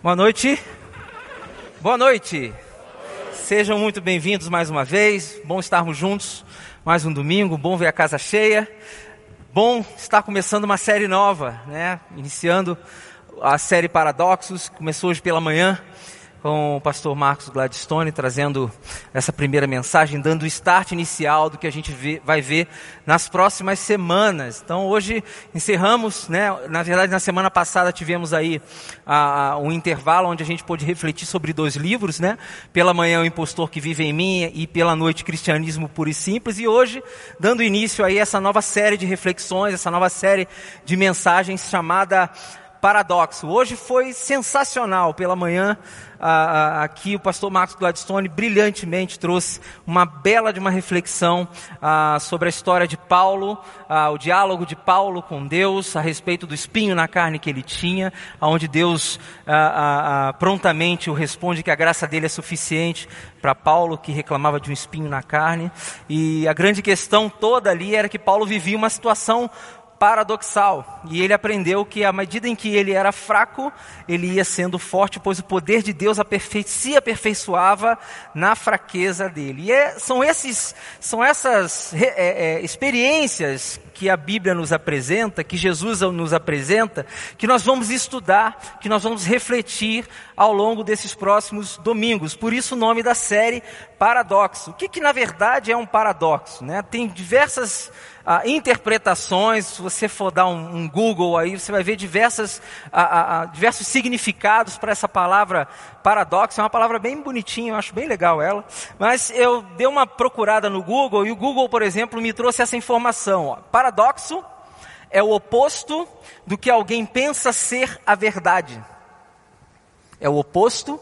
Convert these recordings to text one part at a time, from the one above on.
Boa noite. Boa noite. Sejam muito bem-vindos mais uma vez. Bom estarmos juntos mais um domingo. Bom ver a casa cheia. Bom estar começando uma série nova, né? Iniciando a série Paradoxos. Começou hoje pela manhã com o pastor Marcos Gladstone trazendo essa primeira mensagem, dando o start inicial do que a gente vê, vai ver nas próximas semanas. Então hoje encerramos, né? Na verdade na semana passada tivemos aí a, a, um intervalo onde a gente pôde refletir sobre dois livros, né? Pela manhã o impostor que vive em mim e pela noite cristianismo puro e simples. E hoje dando início aí a essa nova série de reflexões, essa nova série de mensagens chamada paradoxo. Hoje foi sensacional pela manhã. Aqui o pastor Marcos Gladstone brilhantemente trouxe uma bela de uma reflexão sobre a história de Paulo, o diálogo de Paulo com Deus a respeito do espinho na carne que ele tinha, onde Deus prontamente o responde que a graça dele é suficiente para Paulo que reclamava de um espinho na carne. E a grande questão toda ali era que Paulo vivia uma situação paradoxal. E ele aprendeu que à medida em que ele era fraco, ele ia sendo forte, pois o poder de Deus aperfei se aperfeiçoava na fraqueza dele. E é, são, esses, são essas é, é, experiências que a Bíblia nos apresenta, que Jesus nos apresenta, que nós vamos estudar, que nós vamos refletir ao longo desses próximos domingos. Por isso o nome da série Paradoxo. O que, que na verdade é um paradoxo? Né? Tem diversas ah, interpretações, se você for dar um, um, Google aí, você vai ver diversas, ah, ah, diversos significados para essa palavra paradoxo. É uma palavra bem bonitinha, eu acho bem legal ela. Mas eu dei uma procurada no Google e o Google, por exemplo, me trouxe essa informação. Ó. Paradoxo é o oposto do que alguém pensa ser a verdade. É o oposto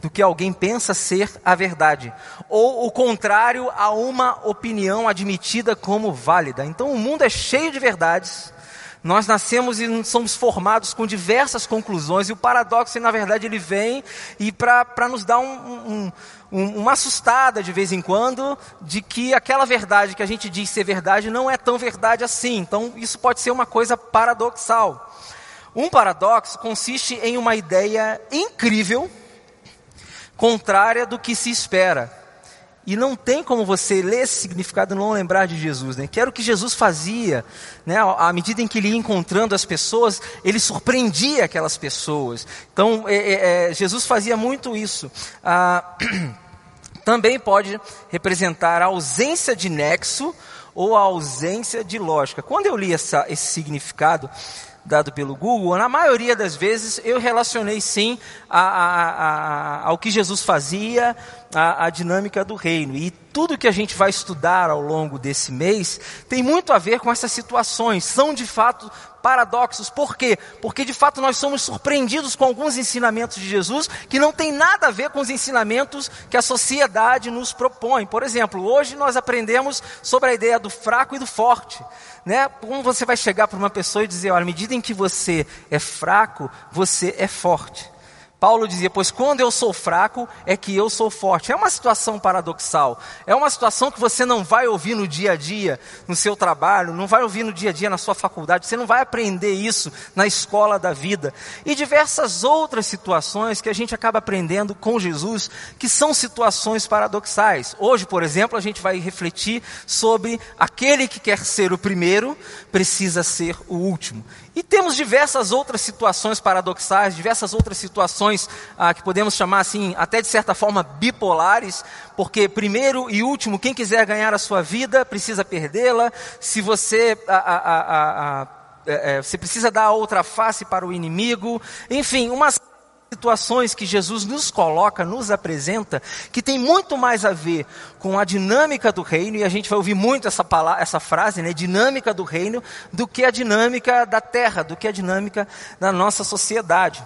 do que alguém pensa ser a verdade, ou o contrário a uma opinião admitida como válida. Então o mundo é cheio de verdades. Nós nascemos e somos formados com diversas conclusões, e o paradoxo, na verdade, ele vem e para nos dar um, um, uma assustada de vez em quando, de que aquela verdade que a gente diz ser verdade não é tão verdade assim. Então, isso pode ser uma coisa paradoxal. Um paradoxo consiste em uma ideia incrível, contrária do que se espera. E não tem como você ler esse significado e não lembrar de Jesus, né? Que era o que Jesus fazia, né? À medida em que ele ia encontrando as pessoas, ele surpreendia aquelas pessoas. Então, é, é, é Jesus fazia muito isso. Ah, também pode representar a ausência de nexo ou a ausência de lógica. Quando eu li essa, esse significado, dado pelo Google, na maioria das vezes eu relacionei sim a, a, a, ao que Jesus fazia, a, dinâmica do reino. E tudo que a gente vai estudar ao longo desse mês tem muito a ver com essas situações. São de fato paradoxos. Por quê? Porque de fato nós somos surpreendidos com alguns ensinamentos de Jesus que não tem nada a ver com os ensinamentos que a sociedade nos propõe. Por exemplo, hoje nós aprendemos sobre a ideia do fraco e do forte. Né? Como você vai chegar para uma pessoa e dizer, olha, à medida em que você é fraco, você é forte. Paulo dizia: Pois quando eu sou fraco, é que eu sou forte. É uma situação paradoxal. É uma situação que você não vai ouvir no dia a dia, no seu trabalho, não vai ouvir no dia a dia na sua faculdade, você não vai aprender isso na escola da vida. E diversas outras situações que a gente acaba aprendendo com Jesus, que são situações paradoxais. Hoje, por exemplo, a gente vai refletir sobre aquele que quer ser o primeiro, precisa ser o último. E temos diversas outras situações paradoxais, diversas outras situações ah, que podemos chamar assim, até de certa forma bipolares, porque primeiro e último, quem quiser ganhar a sua vida precisa perdê-la. Se você ah, ah, é, é, você precisa dar a outra face para o inimigo. Enfim, umas situações que Jesus nos coloca, nos apresenta, que tem muito mais a ver com a dinâmica do reino, e a gente vai ouvir muito essa, palavra, essa frase, né, dinâmica do reino, do que a dinâmica da terra, do que a dinâmica da nossa sociedade.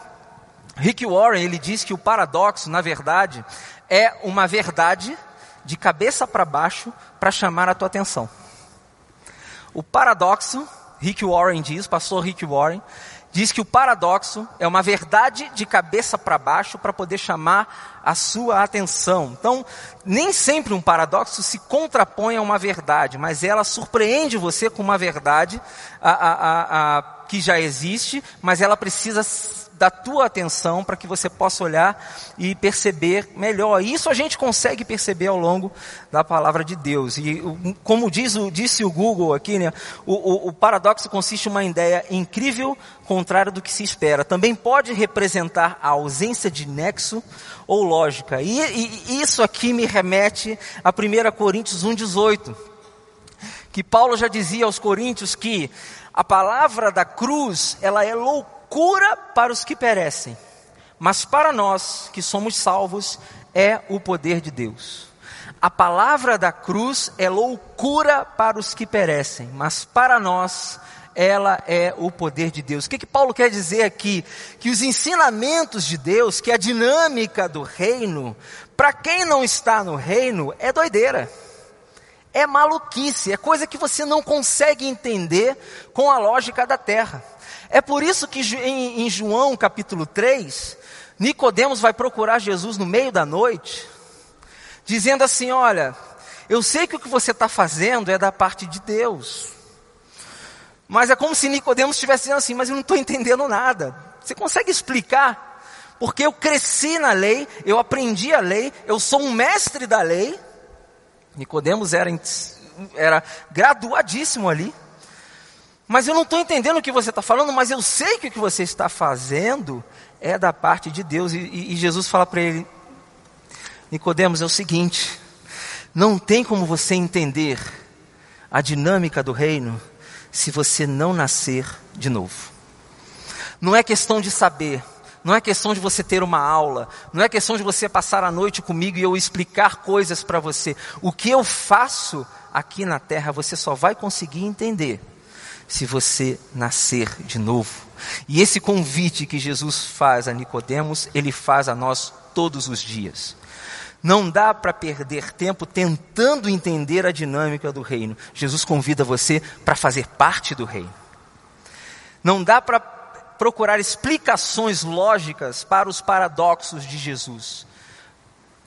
Rick Warren, ele diz que o paradoxo, na verdade, é uma verdade de cabeça para baixo para chamar a tua atenção. O paradoxo, Rick Warren diz, pastor Rick Warren, diz que o paradoxo é uma verdade de cabeça para baixo para poder chamar a sua atenção. Então, nem sempre um paradoxo se contrapõe a uma verdade, mas ela surpreende você com uma verdade a, a, a, que já existe, mas ela precisa da tua atenção para que você possa olhar e perceber melhor. Isso a gente consegue perceber ao longo da palavra de Deus. E como diz disse o Google aqui, né, o, o, o paradoxo consiste em uma ideia incrível, contrária do que se espera. Também pode representar a ausência de nexo ou lógica. E, e isso aqui me remete a 1 Coríntios 1,18. Que Paulo já dizia aos Coríntios que a palavra da cruz, ela é loucura para os que perecem, mas para nós que somos salvos, é o poder de Deus. A palavra da cruz é loucura para os que perecem, mas para nós ela é o poder de Deus. O que, que Paulo quer dizer aqui? Que os ensinamentos de Deus, que a dinâmica do reino, para quem não está no reino, é doideira é maluquice, é coisa que você não consegue entender com a lógica da terra. É por isso que em, em João capítulo 3, Nicodemos vai procurar Jesus no meio da noite, dizendo assim: Olha, eu sei que o que você está fazendo é da parte de Deus. Mas é como se Nicodemos estivesse dizendo assim, mas eu não estou entendendo nada. Você consegue explicar? Porque eu cresci na lei, eu aprendi a lei, eu sou um mestre da lei, Nicodemos era, era graduadíssimo ali. Mas eu não estou entendendo o que você está falando, mas eu sei que o que você está fazendo é da parte de Deus. E, e, e Jesus fala para ele, Nicodemos, é o seguinte, não tem como você entender a dinâmica do reino se você não nascer de novo. Não é questão de saber, não é questão de você ter uma aula, não é questão de você passar a noite comigo e eu explicar coisas para você. O que eu faço aqui na terra você só vai conseguir entender se você nascer de novo. E esse convite que Jesus faz a Nicodemos, ele faz a nós todos os dias. Não dá para perder tempo tentando entender a dinâmica do reino. Jesus convida você para fazer parte do reino. Não dá para procurar explicações lógicas para os paradoxos de Jesus.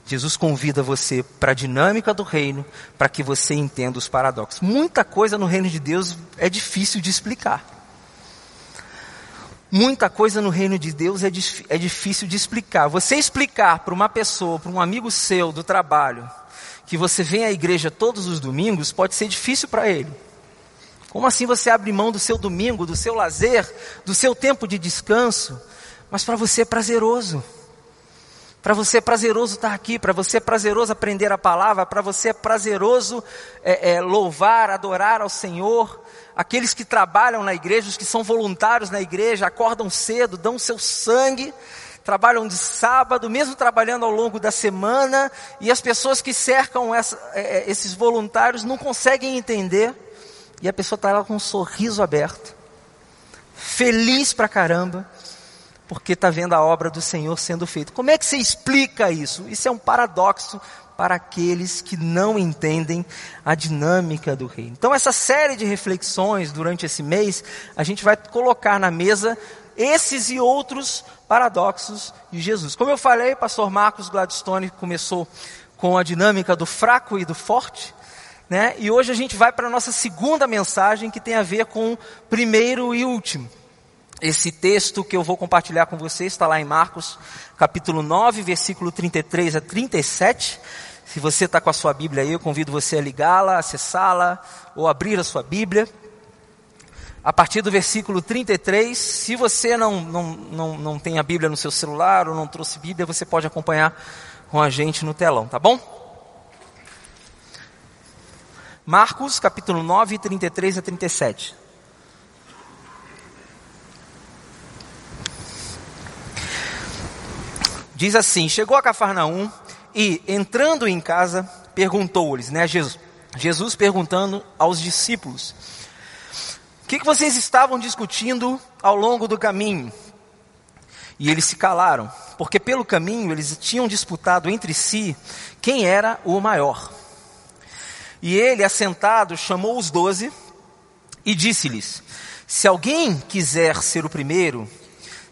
Jesus convida você para a dinâmica do reino, para que você entenda os paradoxos. Muita coisa no reino de Deus é difícil de explicar. Muita coisa no reino de Deus é, é difícil de explicar. Você explicar para uma pessoa, para um amigo seu do trabalho, que você vem à igreja todos os domingos, pode ser difícil para ele. Como assim você abre mão do seu domingo, do seu lazer, do seu tempo de descanso? Mas para você é prazeroso. Para você é prazeroso estar aqui, para você é prazeroso aprender a palavra, para você é prazeroso é, é, louvar, adorar ao Senhor. Aqueles que trabalham na igreja, os que são voluntários na igreja, acordam cedo, dão seu sangue, trabalham de sábado, mesmo trabalhando ao longo da semana, e as pessoas que cercam essa, é, é esses voluntários não conseguem entender e a pessoa está lá com um sorriso aberto, feliz pra caramba, porque está vendo a obra do Senhor sendo feita. Como é que você explica isso? Isso é um paradoxo para aqueles que não entendem a dinâmica do reino. Então, essa série de reflexões durante esse mês, a gente vai colocar na mesa esses e outros paradoxos de Jesus. Como eu falei, pastor Marcos Gladstone começou com a dinâmica do fraco e do forte. Né? E hoje a gente vai para a nossa segunda mensagem que tem a ver com o primeiro e último. Esse texto que eu vou compartilhar com vocês está lá em Marcos, capítulo 9, versículo 33 a 37. Se você está com a sua Bíblia aí, eu convido você a ligá-la, acessá-la ou abrir a sua Bíblia. A partir do versículo 33, se você não, não, não, não tem a Bíblia no seu celular ou não trouxe Bíblia, você pode acompanhar com a gente no telão, tá bom? Marcos, capítulo 9, 33 a 37. Diz assim: Chegou a Cafarnaum e, entrando em casa, perguntou-lhes, né, Jesus, Jesus perguntando aos discípulos: O que, que vocês estavam discutindo ao longo do caminho? E eles se calaram, porque pelo caminho eles tinham disputado entre si quem era o maior. E ele, assentado, chamou os doze e disse-lhes: Se alguém quiser ser o primeiro,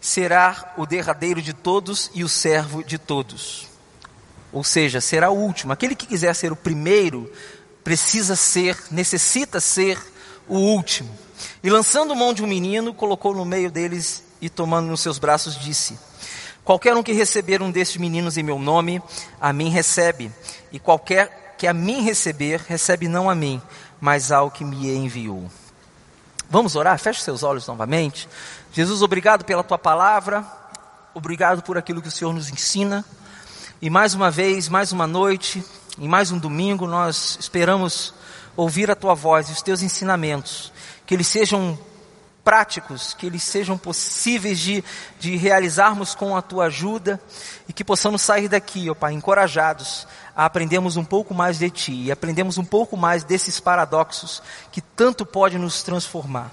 será o derradeiro de todos e o servo de todos. Ou seja, será o último. Aquele que quiser ser o primeiro, precisa ser, necessita ser o último. E lançando mão de um menino, colocou no meio deles e tomando nos seus braços disse: Qualquer um que receber um destes meninos em meu nome, a mim recebe, e qualquer que a mim receber, recebe não a mim, mas ao que me enviou. Vamos orar? Feche seus olhos novamente. Jesus, obrigado pela tua palavra, obrigado por aquilo que o Senhor nos ensina. E mais uma vez, mais uma noite, em mais um domingo, nós esperamos ouvir a tua voz e os teus ensinamentos, que eles sejam práticos, que eles sejam possíveis de, de realizarmos com a tua ajuda e que possamos sair daqui, ó Pai, encorajados a aprendermos um pouco mais de Ti e aprendemos um pouco mais desses paradoxos que tanto pode nos transformar.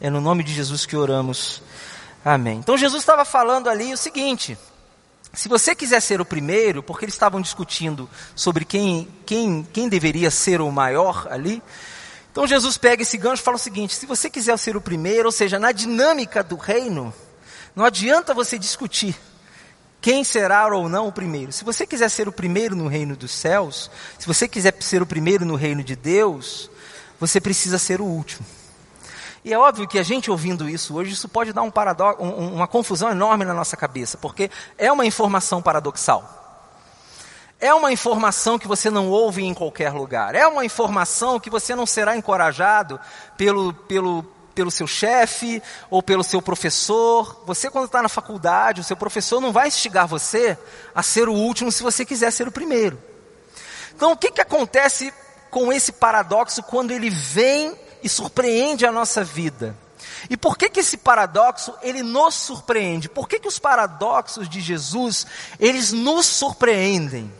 É no nome de Jesus que oramos. Amém. Então Jesus estava falando ali o seguinte: se você quiser ser o primeiro, porque eles estavam discutindo sobre quem, quem, quem deveria ser o maior ali, então Jesus pega esse gancho e fala o seguinte: se você quiser ser o primeiro, ou seja, na dinâmica do reino, não adianta você discutir quem será ou não o primeiro. Se você quiser ser o primeiro no reino dos céus, se você quiser ser o primeiro no reino de Deus, você precisa ser o último. E é óbvio que a gente ouvindo isso hoje, isso pode dar um paradoxo, um, uma confusão enorme na nossa cabeça, porque é uma informação paradoxal. É uma informação que você não ouve em qualquer lugar. É uma informação que você não será encorajado pelo, pelo, pelo seu chefe ou pelo seu professor. Você, quando está na faculdade, o seu professor não vai instigar você a ser o último se você quiser ser o primeiro. Então, o que, que acontece com esse paradoxo quando ele vem e surpreende a nossa vida. E por que que esse paradoxo ele nos surpreende? Por que que os paradoxos de Jesus eles nos surpreendem?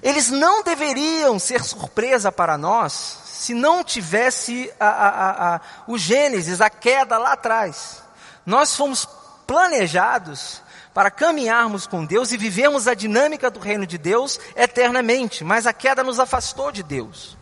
Eles não deveriam ser surpresa para nós se não tivesse a, a, a, o Gênesis, a queda lá atrás. Nós fomos planejados para caminharmos com Deus e vivermos a dinâmica do reino de Deus eternamente, mas a queda nos afastou de Deus.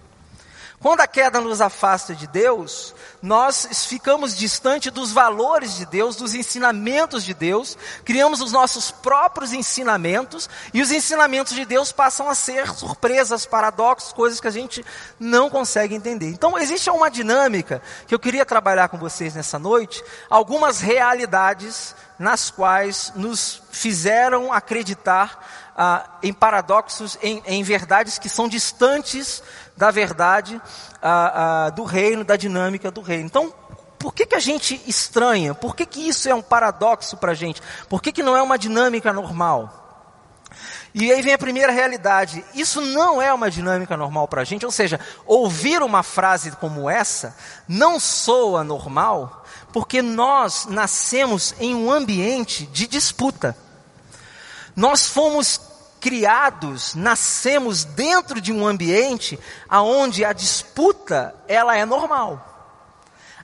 Quando a queda nos afasta de Deus, nós ficamos distante dos valores de Deus, dos ensinamentos de Deus, criamos os nossos próprios ensinamentos, e os ensinamentos de Deus passam a ser surpresas, paradoxos, coisas que a gente não consegue entender. Então, existe uma dinâmica que eu queria trabalhar com vocês nessa noite, algumas realidades nas quais nos fizeram acreditar ah, em paradoxos, em, em verdades que são distantes da verdade a, a, do reino, da dinâmica do reino. Então, por que, que a gente estranha? Por que, que isso é um paradoxo para a gente? Por que, que não é uma dinâmica normal? E aí vem a primeira realidade. Isso não é uma dinâmica normal para a gente. Ou seja, ouvir uma frase como essa não soa normal, porque nós nascemos em um ambiente de disputa. Nós fomos criados, nascemos dentro de um ambiente aonde a disputa ela é normal.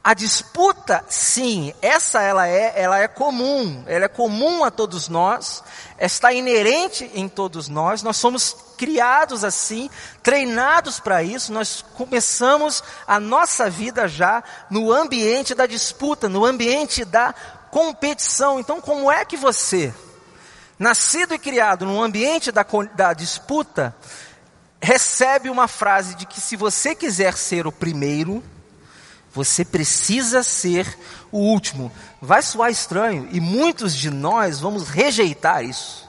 A disputa, sim, essa ela é, ela é comum, ela é comum a todos nós, está inerente em todos nós, nós somos criados assim, treinados para isso, nós começamos a nossa vida já no ambiente da disputa, no ambiente da competição. Então, como é que você, nascido e criado num ambiente da, da disputa, recebe uma frase de que se você quiser ser o primeiro, você precisa ser o último. Vai soar estranho e muitos de nós vamos rejeitar isso.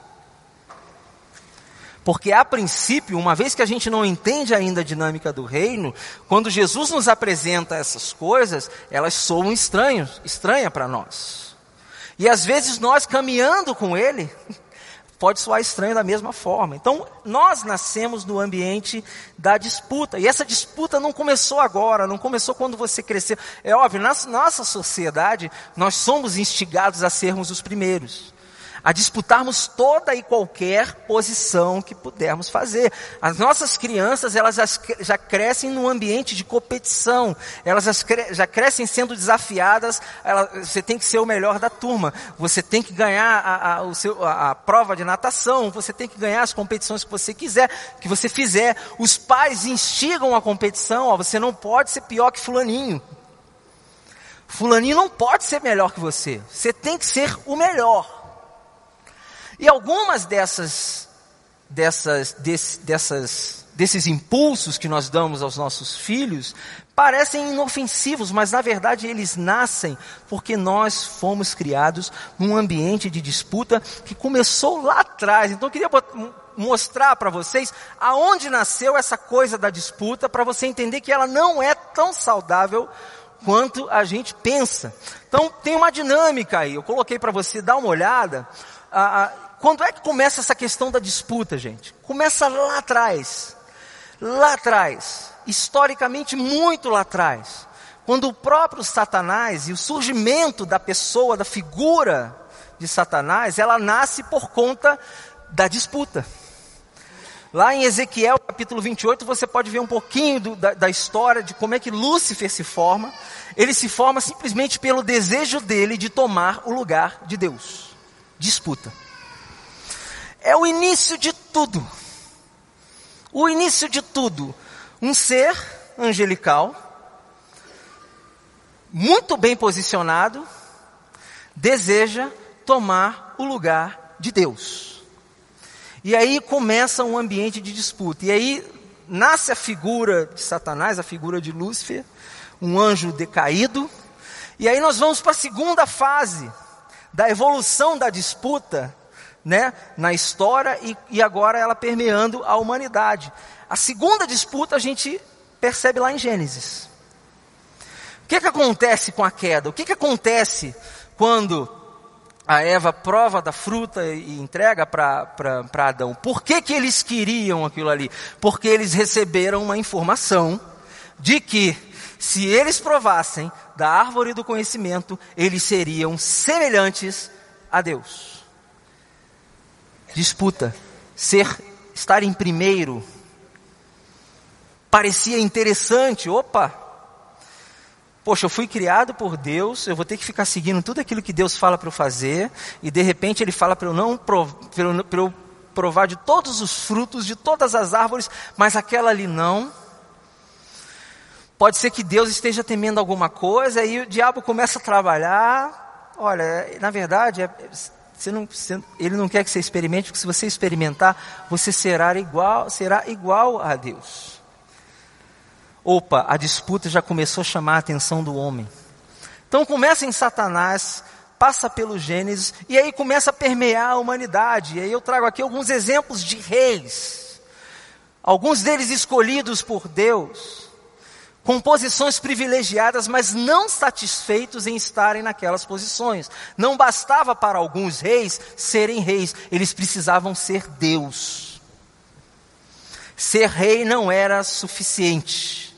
Porque a princípio, uma vez que a gente não entende ainda a dinâmica do reino, quando Jesus nos apresenta essas coisas, elas soam estranhos, estranha para nós. E às vezes nós caminhando com ele, pode soar estranho da mesma forma. Então, nós nascemos no ambiente da disputa. E essa disputa não começou agora, não começou quando você cresceu. É óbvio, na nossa sociedade, nós somos instigados a sermos os primeiros a disputarmos toda e qualquer posição que pudermos fazer. As nossas crianças, elas já crescem num ambiente de competição, elas já crescem sendo desafiadas, você tem que ser o melhor da turma, você tem que ganhar a, a, seu, a, a prova de natação, você tem que ganhar as competições que você quiser, que você fizer. Os pais instigam a competição, ó, você não pode ser pior que fulaninho. Fulaninho não pode ser melhor que você. Você tem que ser o melhor. E algumas dessas, dessas, desse, dessas desses impulsos que nós damos aos nossos filhos parecem inofensivos, mas na verdade eles nascem porque nós fomos criados num ambiente de disputa que começou lá atrás. Então eu queria mostrar para vocês aonde nasceu essa coisa da disputa, para você entender que ela não é tão saudável quanto a gente pensa. Então tem uma dinâmica aí, eu coloquei para você dar uma olhada. Ah, quando é que começa essa questão da disputa, gente? Começa lá atrás. Lá atrás. Historicamente, muito lá atrás. Quando o próprio Satanás e o surgimento da pessoa, da figura de Satanás, ela nasce por conta da disputa. Lá em Ezequiel capítulo 28, você pode ver um pouquinho do, da, da história de como é que Lúcifer se forma. Ele se forma simplesmente pelo desejo dele de tomar o lugar de Deus. Disputa. É o início de tudo. O início de tudo. Um ser angelical, muito bem posicionado, deseja tomar o lugar de Deus. E aí começa um ambiente de disputa. E aí nasce a figura de Satanás, a figura de Lúcifer, um anjo decaído. E aí nós vamos para a segunda fase da evolução da disputa, né, na história e, e agora ela permeando a humanidade. A segunda disputa a gente percebe lá em Gênesis. O que, que acontece com a queda? O que, que acontece quando a Eva prova da fruta e entrega para Adão. Por que, que eles queriam aquilo ali? Porque eles receberam uma informação de que se eles provassem da árvore do conhecimento, eles seriam semelhantes a Deus. Disputa, ser, estar em primeiro, parecia interessante, opa, Poxa, eu fui criado por Deus, eu vou ter que ficar seguindo tudo aquilo que Deus fala para eu fazer, e de repente Ele fala para eu não eu provar de todos os frutos, de todas as árvores, mas aquela ali não. Pode ser que Deus esteja temendo alguma coisa, e o diabo começa a trabalhar. Olha, na verdade, é, não, você, ele não quer que você experimente, porque se você experimentar, você será igual, será igual a Deus. Opa, a disputa já começou a chamar a atenção do homem. Então começa em Satanás, passa pelo Gênesis e aí começa a permear a humanidade. E aí eu trago aqui alguns exemplos de reis, alguns deles escolhidos por Deus, com posições privilegiadas, mas não satisfeitos em estarem naquelas posições. Não bastava para alguns reis serem reis, eles precisavam ser Deus. Ser rei não era suficiente.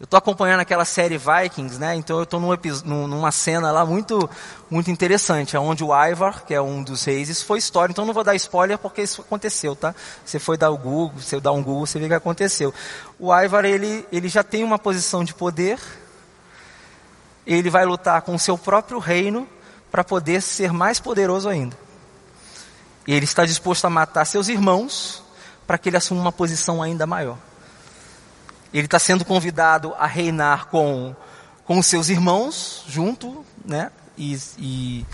Eu estou acompanhando aquela série Vikings, né? Então eu estou num, numa cena lá muito, muito interessante, onde o Ivar, que é um dos reis, isso foi história. Então não vou dar spoiler porque isso aconteceu, tá? Você foi dar o Google, você dá um Google, você vê o que aconteceu. O Ivar ele, ele já tem uma posição de poder. Ele vai lutar com o seu próprio reino para poder ser mais poderoso ainda. Ele está disposto a matar seus irmãos para que ele assuma uma posição ainda maior. Ele está sendo convidado a reinar com, com os seus irmãos junto, né? E, e,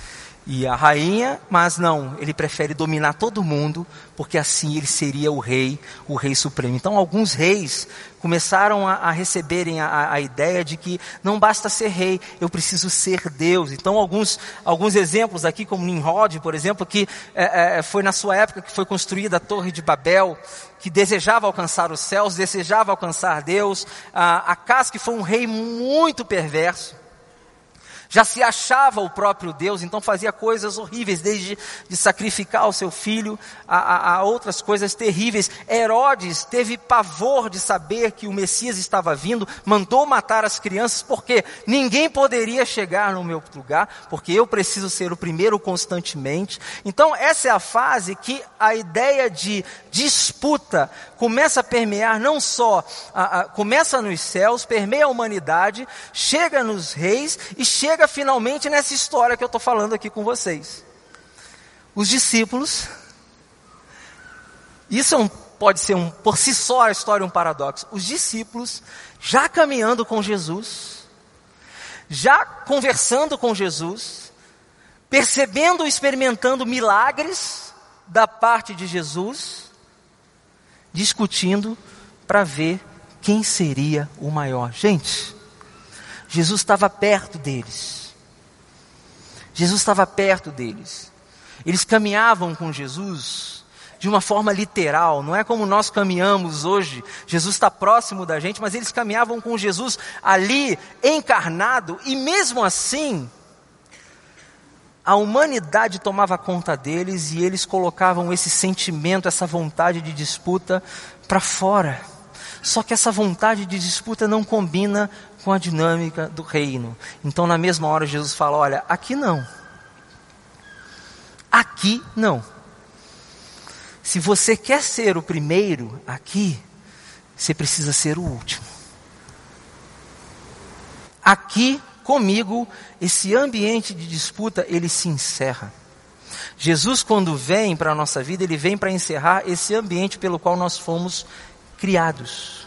e a rainha, mas não, ele prefere dominar todo mundo, porque assim ele seria o rei, o rei supremo. Então, alguns reis começaram a, a receberem a, a, ideia de que não basta ser rei, eu preciso ser Deus. Então, alguns, alguns exemplos aqui, como Nimrod, por exemplo, que é, é, foi na sua época que foi construída a Torre de Babel, que desejava alcançar os céus, desejava alcançar Deus. A Acas, que foi um rei muito perverso já se achava o próprio Deus, então fazia coisas horríveis, desde de sacrificar o seu filho a, a, a, outras coisas terríveis. Herodes teve pavor de saber que o Messias estava vindo, mandou matar as crianças, porque ninguém poderia chegar no meu lugar, porque eu preciso ser o primeiro constantemente. Então, essa é a fase que a ideia de disputa começa a permear não só, a, começa nos céus, permeia a humanidade, chega nos reis e chega chega finalmente nessa história que eu estou falando aqui com vocês. Os discípulos, isso é um, pode ser um, por si só a história um paradoxo. Os discípulos, já caminhando com Jesus, já conversando com Jesus, percebendo experimentando milagres da parte de Jesus, discutindo para ver quem seria o maior. Gente, Jesus estava perto deles. Jesus estava perto deles. Eles caminhavam com Jesus de uma forma literal, não é como nós caminhamos hoje. Jesus está próximo da gente, mas eles caminhavam com Jesus ali, encarnado, e mesmo assim, a humanidade tomava conta deles e eles colocavam esse sentimento, essa vontade de disputa para fora. Só que essa vontade de disputa não combina com a dinâmica do reino. Então, na mesma hora, Jesus fala: Olha, aqui não. Aqui não. Se você quer ser o primeiro aqui, você precisa ser o último. Aqui comigo, esse ambiente de disputa, ele se encerra. Jesus, quando vem para a nossa vida, ele vem para encerrar esse ambiente pelo qual nós fomos criados.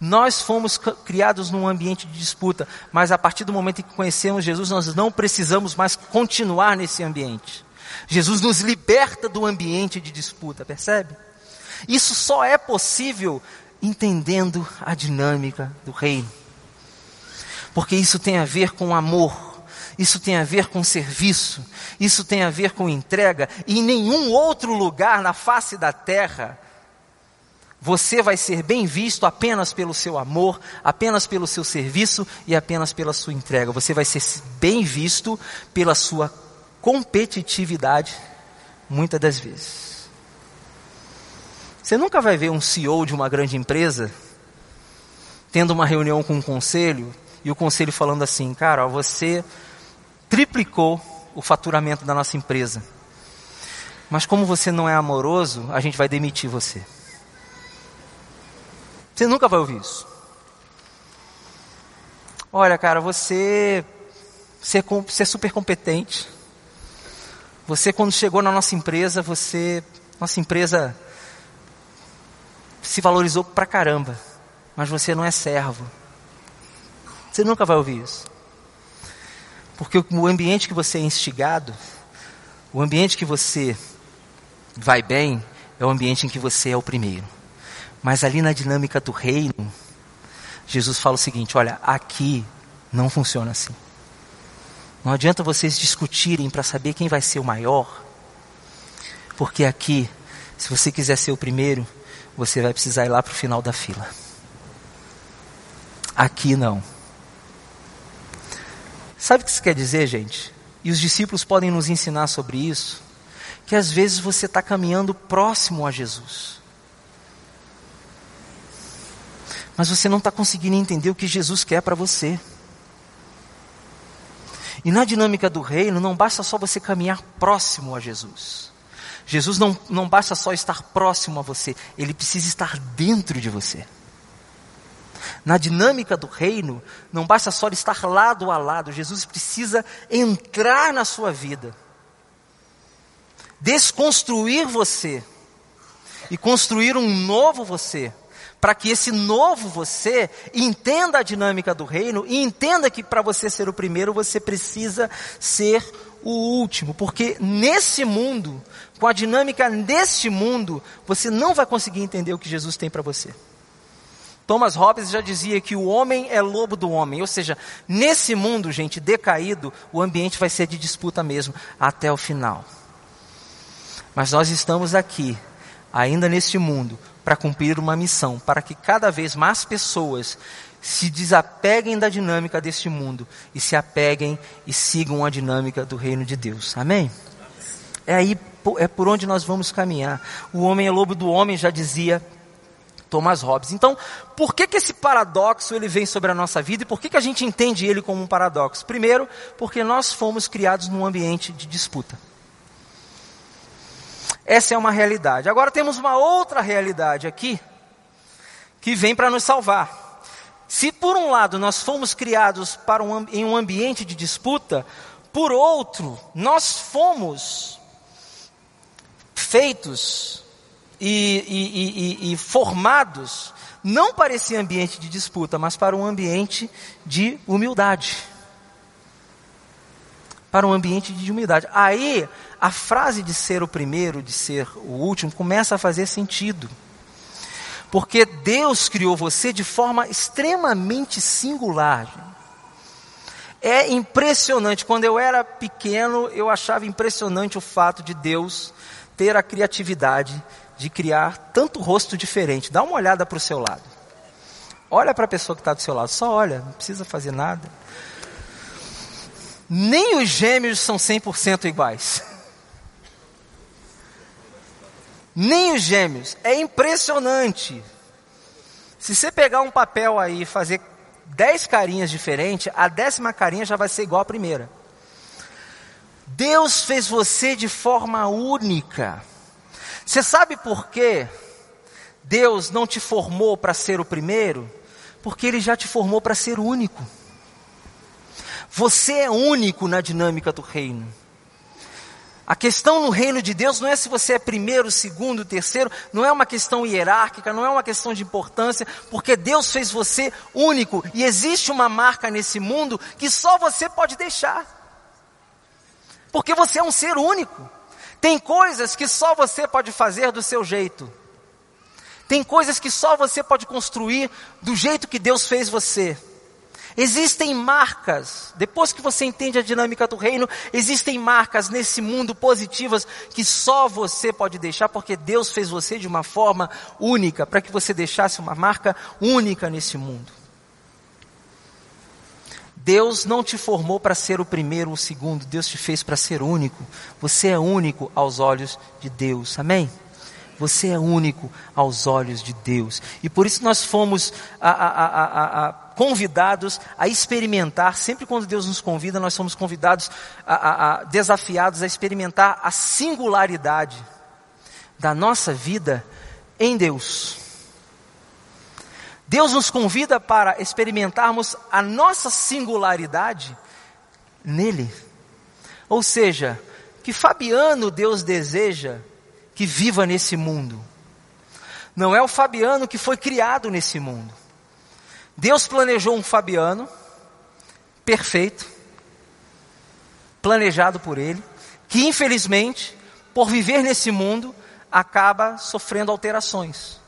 Nós fomos criados num ambiente de disputa, mas a partir do momento em que conhecemos Jesus, nós não precisamos mais continuar nesse ambiente. Jesus nos liberta do ambiente de disputa, percebe? Isso só é possível entendendo a dinâmica do reino porque isso tem a ver com amor, isso tem a ver com serviço, isso tem a ver com entrega, e em nenhum outro lugar na face da terra você vai ser bem visto apenas pelo seu amor, apenas pelo seu serviço e apenas pela sua entrega. Você vai ser bem visto pela sua competitividade, muitas das vezes. Você nunca vai ver um CEO de uma grande empresa tendo uma reunião com um conselho e o conselho falando assim: cara, você triplicou o faturamento da nossa empresa. Mas como você não é amoroso, a gente vai demitir você. Você nunca vai ouvir isso. Olha, cara, você, você é super competente. Você, quando chegou na nossa empresa, você, nossa empresa se valorizou pra caramba. Mas você não é servo. Você nunca vai ouvir isso. Porque o ambiente que você é instigado, o ambiente que você vai bem, é o ambiente em que você é o primeiro. Mas ali na dinâmica do reino, Jesus fala o seguinte: olha, aqui não funciona assim. Não adianta vocês discutirem para saber quem vai ser o maior, porque aqui, se você quiser ser o primeiro, você vai precisar ir lá para o final da fila. Aqui não. Sabe o que isso quer dizer, gente? E os discípulos podem nos ensinar sobre isso. Que às vezes você está caminhando próximo a Jesus. Mas você não está conseguindo entender o que Jesus quer para você. E na dinâmica do reino, não basta só você caminhar próximo a Jesus. Jesus não, não basta só estar próximo a você, ele precisa estar dentro de você. Na dinâmica do reino, não basta só estar lado a lado, Jesus precisa entrar na sua vida, desconstruir você e construir um novo você, para que esse novo você entenda a dinâmica do reino e entenda que para você ser o primeiro, você precisa ser o último, porque nesse mundo, com a dinâmica deste mundo, você não vai conseguir entender o que Jesus tem para você. Thomas Hobbes já dizia que o homem é lobo do homem, ou seja, nesse mundo, gente, decaído, o ambiente vai ser de disputa mesmo, até o final. Mas nós estamos aqui, ainda neste mundo, para cumprir uma missão, para que cada vez mais pessoas se desapeguem da dinâmica deste mundo e se apeguem e sigam a dinâmica do reino de Deus. Amém? É aí, é por onde nós vamos caminhar. O homem é lobo do homem, já dizia Thomas Hobbes. Então, por que, que esse paradoxo ele vem sobre a nossa vida e por que, que a gente entende ele como um paradoxo? Primeiro, porque nós fomos criados num ambiente de disputa. Essa é uma realidade. Agora temos uma outra realidade aqui que vem para nos salvar. Se por um lado nós fomos criados para um, em um ambiente de disputa, por outro, nós fomos feitos e, e, e, e formados não para esse ambiente de disputa, mas para um ambiente de humildade. Para um ambiente de humildade. Aí, a frase de ser o primeiro, de ser o último, começa a fazer sentido. Porque Deus criou você de forma extremamente singular. É impressionante. Quando eu era pequeno, eu achava impressionante o fato de Deus ter a criatividade de criar tanto rosto diferente. Dá uma olhada para o seu lado. Olha para a pessoa que está do seu lado. Só olha, não precisa fazer nada. Nem os gêmeos são 100% iguais. Nem os gêmeos. É impressionante. Se você pegar um papel aí e fazer dez carinhas diferentes, a décima carinha já vai ser igual à primeira. Deus fez você de forma única. Você sabe por quê? Deus não te formou para ser o primeiro? Porque Ele já te formou para ser único. Você é único na dinâmica do reino. A questão no reino de Deus não é se você é primeiro, segundo, terceiro, não é uma questão hierárquica, não é uma questão de importância, porque Deus fez você único e existe uma marca nesse mundo que só você pode deixar. Porque você é um ser único. Tem coisas que só você pode fazer do seu jeito. Tem coisas que só você pode construir do jeito que Deus fez você. Existem marcas, depois que você entende a dinâmica do reino, existem marcas nesse mundo positivas que só você pode deixar, porque Deus fez você de uma forma única, para que você deixasse uma marca única nesse mundo. Deus não te formou para ser o primeiro ou o segundo, Deus te fez para ser único. Você é único aos olhos de Deus, amém? Você é único aos olhos de Deus. E por isso nós fomos a, a, a, convidados a experimentar, sempre quando Deus nos convida, nós somos convidados, desafiados a experimentar a singularidade da nossa vida em Deus. Deus nos convida para experimentarmos a nossa singularidade nele. Ou seja, que Fabiano Deus deseja que viva nesse mundo. Não é o Fabiano que foi criado nesse mundo. Deus planejou um Fabiano perfeito, planejado por ele, que infelizmente, por viver nesse mundo, acaba sofrendo alterações.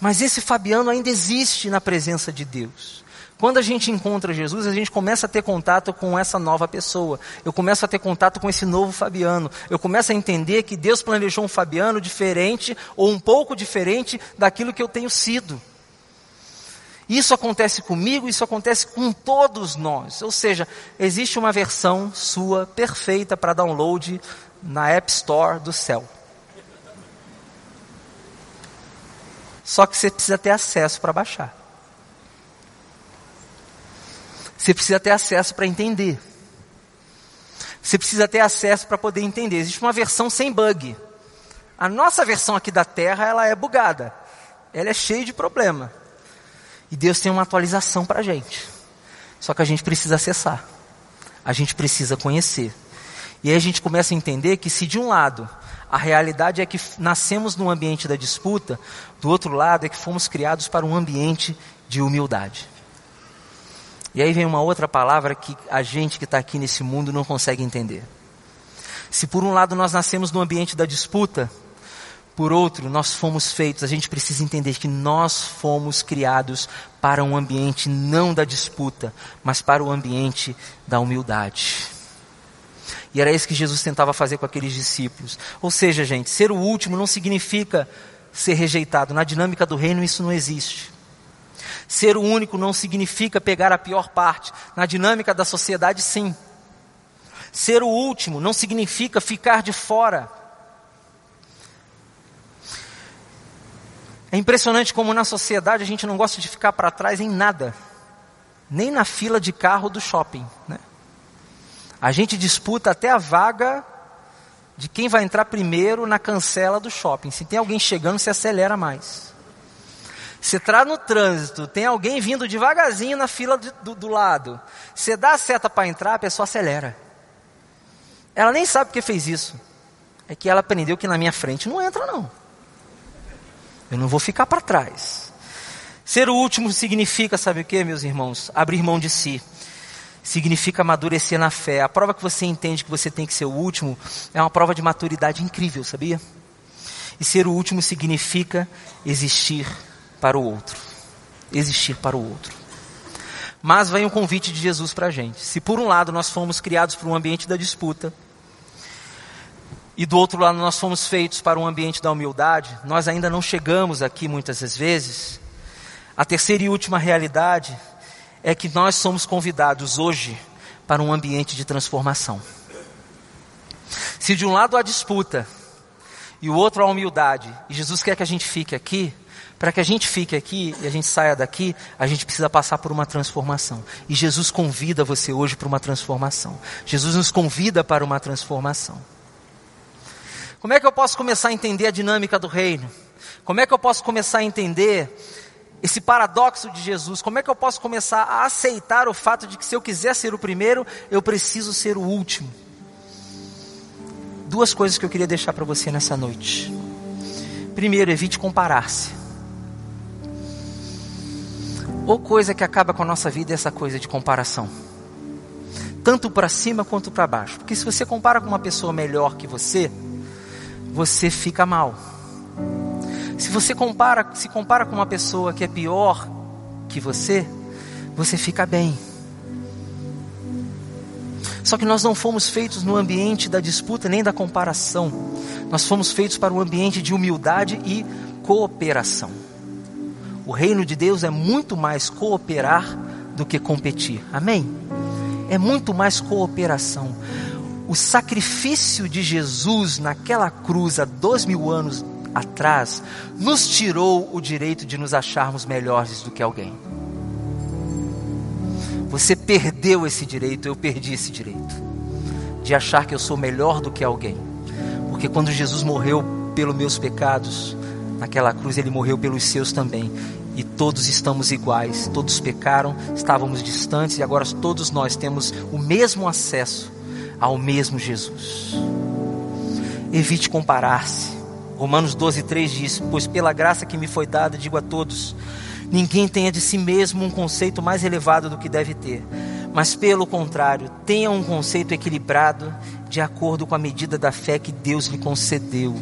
Mas esse Fabiano ainda existe na presença de Deus. Quando a gente encontra Jesus, a gente começa a ter contato com essa nova pessoa. Eu começo a ter contato com esse novo Fabiano. Eu começo a entender que Deus planejou um Fabiano diferente ou um pouco diferente daquilo que eu tenho sido. Isso acontece comigo, isso acontece com todos nós. Ou seja, existe uma versão sua perfeita para download na App Store do céu. Só que você precisa ter acesso para baixar. Você precisa ter acesso para entender. Você precisa ter acesso para poder entender. Existe uma versão sem bug. A nossa versão aqui da Terra, ela é bugada. Ela é cheia de problema. E Deus tem uma atualização para a gente. Só que a gente precisa acessar. A gente precisa conhecer. E aí a gente começa a entender que se de um lado a realidade é que nascemos num ambiente da disputa, do outro lado é que fomos criados para um ambiente de humildade. E aí vem uma outra palavra que a gente que está aqui nesse mundo não consegue entender. Se por um lado nós nascemos no ambiente da disputa, por outro, nós fomos feitos, a gente precisa entender que nós fomos criados para um ambiente não da disputa, mas para o ambiente da humildade. E era isso que Jesus tentava fazer com aqueles discípulos. Ou seja, gente, ser o último não significa ser rejeitado. Na dinâmica do reino isso não existe. Ser o único não significa pegar a pior parte. Na dinâmica da sociedade, sim. Ser o último não significa ficar de fora. É impressionante como na sociedade a gente não gosta de ficar para trás em nada, nem na fila de carro do shopping. Né? A gente disputa até a vaga de quem vai entrar primeiro na cancela do shopping. Se tem alguém chegando, se acelera mais. Você está no trânsito, tem alguém vindo devagarzinho na fila do, do lado. Você dá a seta para entrar, a pessoa acelera. Ela nem sabe porque fez isso. É que ela aprendeu que na minha frente não entra, não. Eu não vou ficar para trás. Ser o último significa, sabe o que, meus irmãos? Abrir mão de si. Significa amadurecer na fé. A prova que você entende que você tem que ser o último é uma prova de maturidade incrível, sabia? E ser o último significa existir para o outro. Existir para o outro. Mas vem um convite de Jesus para a gente. Se por um lado nós fomos criados para um ambiente da disputa, e do outro lado nós fomos feitos para um ambiente da humildade, nós ainda não chegamos aqui muitas das vezes. A terceira e última realidade é que nós somos convidados hoje para um ambiente de transformação. Se de um lado há disputa e o outro há humildade, e Jesus quer que a gente fique aqui, para que a gente fique aqui e a gente saia daqui, a gente precisa passar por uma transformação. E Jesus convida você hoje para uma transformação. Jesus nos convida para uma transformação. Como é que eu posso começar a entender a dinâmica do reino? Como é que eu posso começar a entender esse paradoxo de Jesus? Como é que eu posso começar a aceitar o fato de que se eu quiser ser o primeiro, eu preciso ser o último? Duas coisas que eu queria deixar para você nessa noite. Primeiro, evite comparar-se. Ou coisa que acaba com a nossa vida é essa coisa de comparação. Tanto para cima quanto para baixo. Porque se você compara com uma pessoa melhor que você, você fica mal. Se você compara, se compara com uma pessoa que é pior que você, você fica bem. Só que nós não fomos feitos no ambiente da disputa nem da comparação. Nós fomos feitos para um ambiente de humildade e cooperação. O reino de Deus é muito mais cooperar do que competir. Amém? É muito mais cooperação. O sacrifício de Jesus naquela cruz há dois mil anos atrás nos tirou o direito de nos acharmos melhores do que alguém. Você perdeu esse direito, eu perdi esse direito de achar que eu sou melhor do que alguém. Porque quando Jesus morreu pelos meus pecados, naquela cruz ele morreu pelos seus também. E todos estamos iguais, todos pecaram, estávamos distantes e agora todos nós temos o mesmo acesso ao mesmo Jesus. Evite comparar-se. Romanos 12, 3 diz: Pois pela graça que me foi dada, digo a todos: ninguém tenha de si mesmo um conceito mais elevado do que deve ter, mas pelo contrário, tenha um conceito equilibrado, de acordo com a medida da fé que Deus lhe concedeu.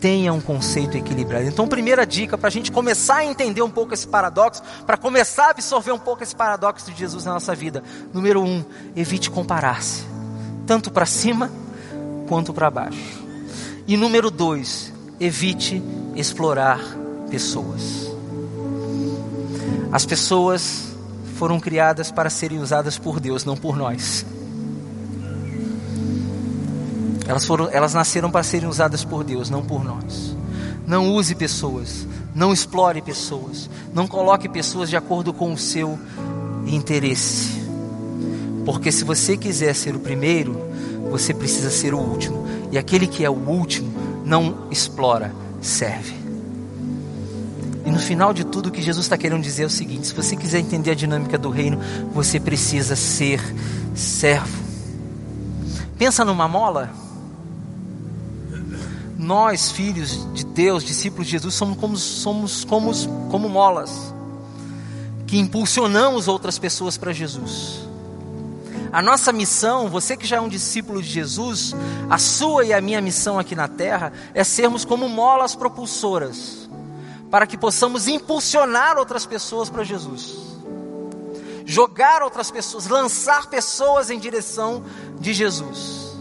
Tenha um conceito equilibrado. Então, primeira dica para a gente começar a entender um pouco esse paradoxo, para começar a absorver um pouco esse paradoxo de Jesus na nossa vida. Número um, evite comparar-se, tanto para cima quanto para baixo. E número dois, evite explorar pessoas. As pessoas foram criadas para serem usadas por Deus, não por nós. Elas, foram, elas nasceram para serem usadas por Deus, não por nós. Não use pessoas, não explore pessoas, não coloque pessoas de acordo com o seu interesse. Porque se você quiser ser o primeiro, você precisa ser o último. E aquele que é o último não explora, serve. E no final de tudo, o que Jesus está querendo dizer é o seguinte: se você quiser entender a dinâmica do reino, você precisa ser servo. Pensa numa mola. Nós, filhos de Deus, discípulos de Jesus, somos como, somos como, como molas que impulsionamos outras pessoas para Jesus. A nossa missão, você que já é um discípulo de Jesus, a sua e a minha missão aqui na terra é sermos como molas propulsoras, para que possamos impulsionar outras pessoas para Jesus. Jogar outras pessoas, lançar pessoas em direção de Jesus.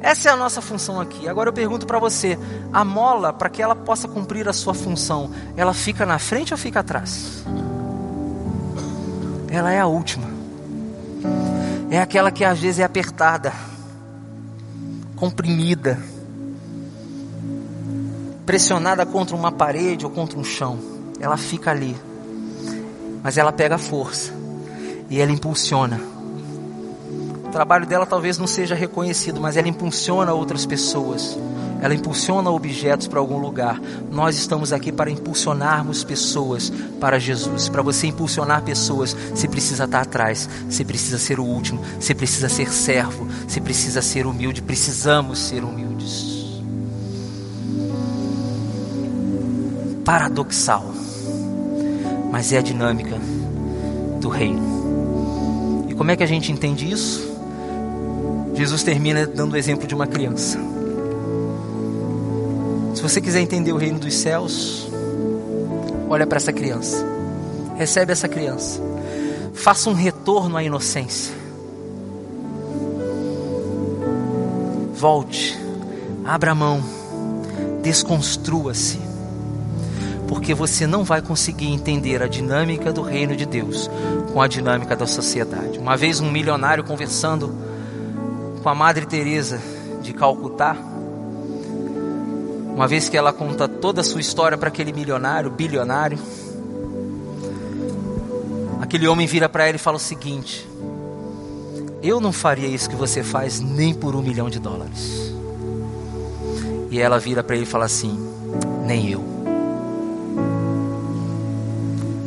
Essa é a nossa função aqui. Agora eu pergunto para você: a mola, para que ela possa cumprir a sua função, ela fica na frente ou fica atrás? Ela é a última é aquela que às vezes é apertada, comprimida, pressionada contra uma parede ou contra um chão. Ela fica ali, mas ela pega força e ela impulsiona. O trabalho dela talvez não seja reconhecido, mas ela impulsiona outras pessoas ela impulsiona objetos para algum lugar. Nós estamos aqui para impulsionarmos pessoas para Jesus. Para você impulsionar pessoas, você precisa estar atrás, você precisa ser o último, você precisa ser servo, você precisa ser humilde. Precisamos ser humildes. Paradoxal, mas é a dinâmica do reino. E como é que a gente entende isso? Jesus termina dando o exemplo de uma criança. Se você quiser entender o reino dos céus, Olha para essa criança. Recebe essa criança. Faça um retorno à inocência. Volte. Abra a mão. Desconstrua-se. Porque você não vai conseguir entender a dinâmica do reino de Deus com a dinâmica da sociedade. Uma vez um milionário conversando com a Madre Teresa de Calcutá, uma vez que ela conta toda a sua história para aquele milionário, bilionário, aquele homem vira para ela e fala o seguinte: Eu não faria isso que você faz nem por um milhão de dólares. E ela vira para ele e fala assim: Nem eu.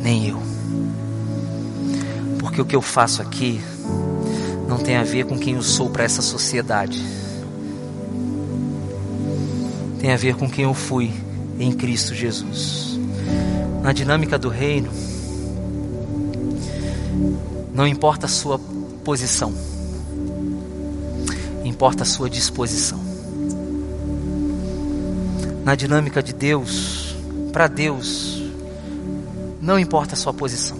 Nem eu. Porque o que eu faço aqui não tem a ver com quem eu sou para essa sociedade tem a ver com quem eu fui em Cristo Jesus. Na dinâmica do reino, não importa a sua posição, importa a sua disposição. Na dinâmica de Deus, para Deus, não importa a sua posição,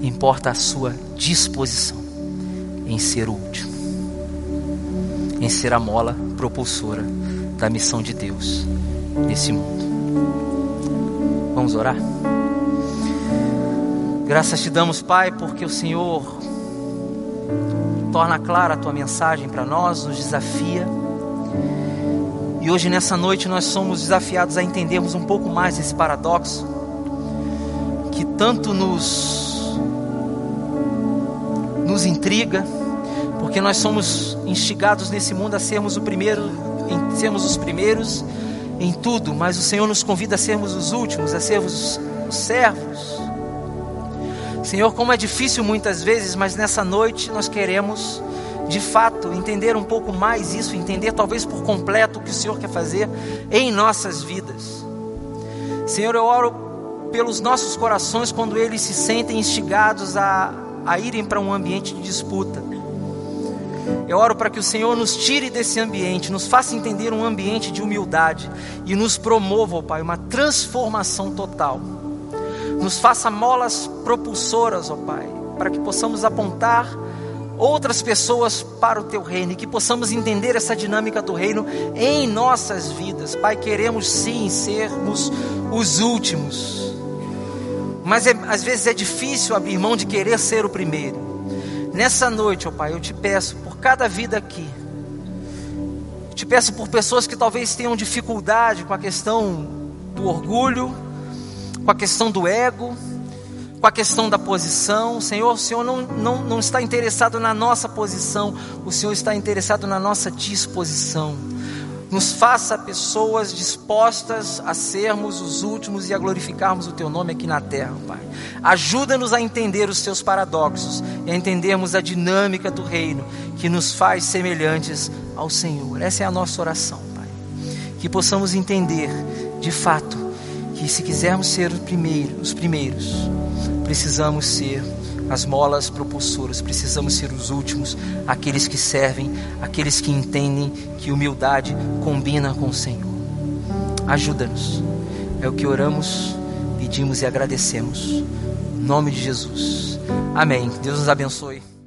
importa a sua disposição em ser útil, em ser a mola propulsora da missão de Deus nesse mundo. Vamos orar? Graças te damos, Pai, porque o Senhor torna clara a tua mensagem para nós, nos desafia. E hoje, nessa noite, nós somos desafiados a entendermos um pouco mais esse paradoxo que tanto nos, nos intriga, porque nós somos instigados nesse mundo a sermos o primeiro em sermos os primeiros em tudo, mas o Senhor nos convida a sermos os últimos, a sermos os servos. Senhor, como é difícil muitas vezes, mas nessa noite nós queremos, de fato, entender um pouco mais isso, entender talvez por completo o que o Senhor quer fazer em nossas vidas. Senhor, eu oro pelos nossos corações quando eles se sentem instigados a, a irem para um ambiente de disputa eu oro para que o Senhor nos tire desse ambiente, nos faça entender um ambiente de humildade e nos promova, ó Pai, uma transformação total. Nos faça molas propulsoras, ó Pai, para que possamos apontar outras pessoas para o teu reino e que possamos entender essa dinâmica do reino em nossas vidas. Pai, queremos sim sermos os últimos. Mas é, às vezes é difícil abrir mão de querer ser o primeiro. Nessa noite, ó Pai, eu te peço cada vida aqui. Te peço por pessoas que talvez tenham dificuldade com a questão do orgulho, com a questão do ego, com a questão da posição. Senhor, o Senhor não, não, não está interessado na nossa posição, o Senhor está interessado na nossa disposição. Nos faça pessoas dispostas a sermos os últimos e a glorificarmos o Teu nome aqui na terra, Pai. Ajuda-nos a entender os Teus paradoxos e a entendermos a dinâmica do reino que nos faz semelhantes ao Senhor. Essa é a nossa oração, Pai. Que possamos entender, de fato, que se quisermos ser os primeiros, os primeiros precisamos ser as molas propulsoras, precisamos ser os últimos, aqueles que servem, aqueles que entendem que humildade combina com o Senhor. Ajuda-nos, é o que oramos, pedimos e agradecemos. Em nome de Jesus. Amém. Deus nos abençoe.